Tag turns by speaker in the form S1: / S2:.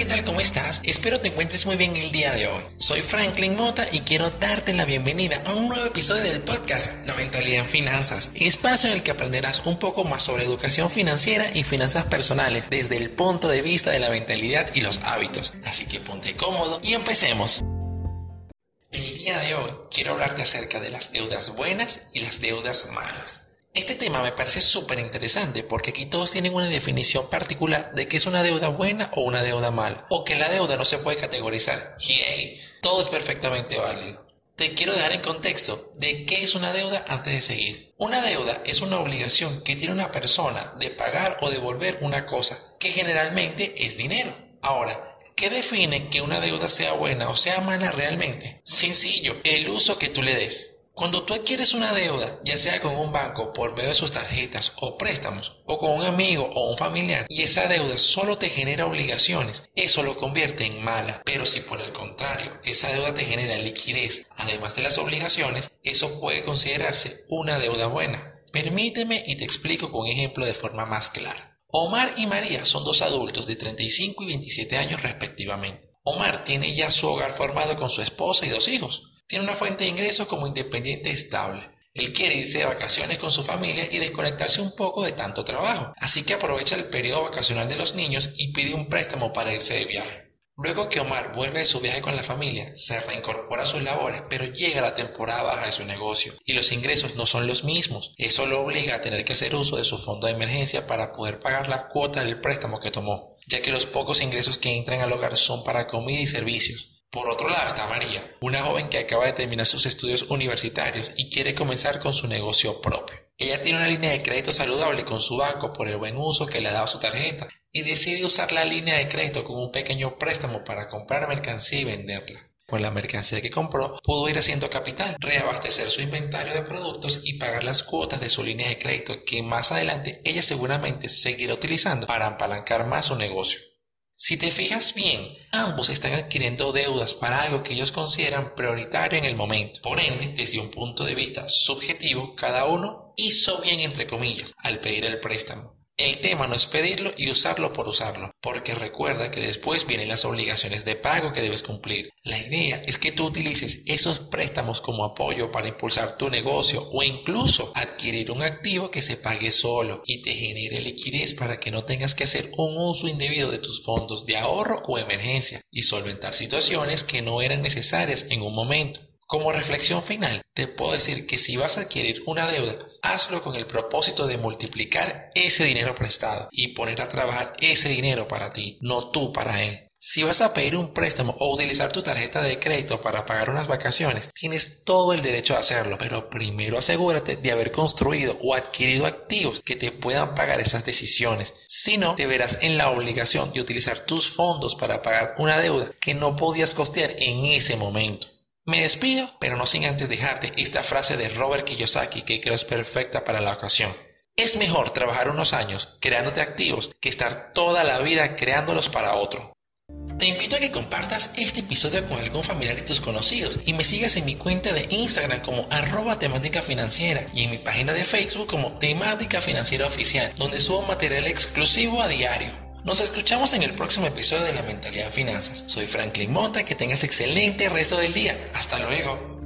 S1: ¿qué tal? ¿Cómo estás? Espero te encuentres muy bien el día de hoy. Soy Franklin Mota y quiero darte la bienvenida a un nuevo episodio del podcast La Mentalidad en Finanzas, espacio en el que aprenderás un poco más sobre educación financiera y finanzas personales desde el punto de vista de la mentalidad y los hábitos. Así que ponte cómodo y empecemos. El día de hoy quiero hablarte acerca de las deudas buenas y las deudas malas. Este tema me parece súper interesante porque aquí todos tienen una definición particular de qué es una deuda buena o una deuda mala, o que la deuda no se puede categorizar. Hey, todo es perfectamente válido. Te quiero dejar en contexto de qué es una deuda antes de seguir. Una deuda es una obligación que tiene una persona de pagar o devolver una cosa, que generalmente es dinero. Ahora, ¿qué define que una deuda sea buena o sea mala realmente? Sencillo, el uso que tú le des. Cuando tú adquieres una deuda, ya sea con un banco por medio de sus tarjetas o préstamos, o con un amigo o un familiar, y esa deuda solo te genera obligaciones, eso lo convierte en mala. Pero si por el contrario, esa deuda te genera liquidez, además de las obligaciones, eso puede considerarse una deuda buena. Permíteme y te explico con un ejemplo de forma más clara. Omar y María son dos adultos de 35 y 27 años respectivamente. Omar tiene ya su hogar formado con su esposa y dos hijos. Tiene una fuente de ingresos como independiente estable. Él quiere irse de vacaciones con su familia y desconectarse un poco de tanto trabajo, así que aprovecha el periodo vacacional de los niños y pide un préstamo para irse de viaje. Luego que Omar vuelve de su viaje con la familia, se reincorpora a sus labores, pero llega la temporada baja de su negocio y los ingresos no son los mismos. Eso lo obliga a tener que hacer uso de su fondo de emergencia para poder pagar la cuota del préstamo que tomó, ya que los pocos ingresos que entran al hogar son para comida y servicios. Por otro lado está María, una joven que acaba de terminar sus estudios universitarios y quiere comenzar con su negocio propio. Ella tiene una línea de crédito saludable con su banco por el buen uso que le ha dado su tarjeta y decide usar la línea de crédito con un pequeño préstamo para comprar mercancía y venderla. Con la mercancía que compró, pudo ir haciendo capital, reabastecer su inventario de productos y pagar las cuotas de su línea de crédito que más adelante ella seguramente seguirá utilizando para apalancar más su negocio. Si te fijas bien, ambos están adquiriendo deudas para algo que ellos consideran prioritario en el momento. Por ende, desde un punto de vista subjetivo, cada uno hizo bien entre comillas al pedir el préstamo. El tema no es pedirlo y usarlo por usarlo, porque recuerda que después vienen las obligaciones de pago que debes cumplir. La idea es que tú utilices esos préstamos como apoyo para impulsar tu negocio o incluso adquirir un activo que se pague solo y te genere liquidez para que no tengas que hacer un uso indebido de tus fondos de ahorro o emergencia y solventar situaciones que no eran necesarias en un momento. Como reflexión final, te puedo decir que si vas a adquirir una deuda, hazlo con el propósito de multiplicar ese dinero prestado y poner a trabajar ese dinero para ti, no tú para él. Si vas a pedir un préstamo o utilizar tu tarjeta de crédito para pagar unas vacaciones, tienes todo el derecho a hacerlo, pero primero asegúrate de haber construido o adquirido activos que te puedan pagar esas decisiones. Si no, te verás en la obligación de utilizar tus fondos para pagar una deuda que no podías costear en ese momento. Me despido, pero no sin antes dejarte esta frase de Robert Kiyosaki que creo es perfecta para la ocasión. Es mejor trabajar unos años creándote activos que estar toda la vida creándolos para otro. Te invito a que compartas este episodio con algún familiar y tus conocidos y me sigas en mi cuenta de Instagram como arroba temática financiera y en mi página de Facebook como temática financiera oficial donde subo material exclusivo a diario. Nos escuchamos en el próximo episodio de La Mentalidad Finanzas. Soy Franklin Mota, que tengas excelente resto del día. Hasta luego.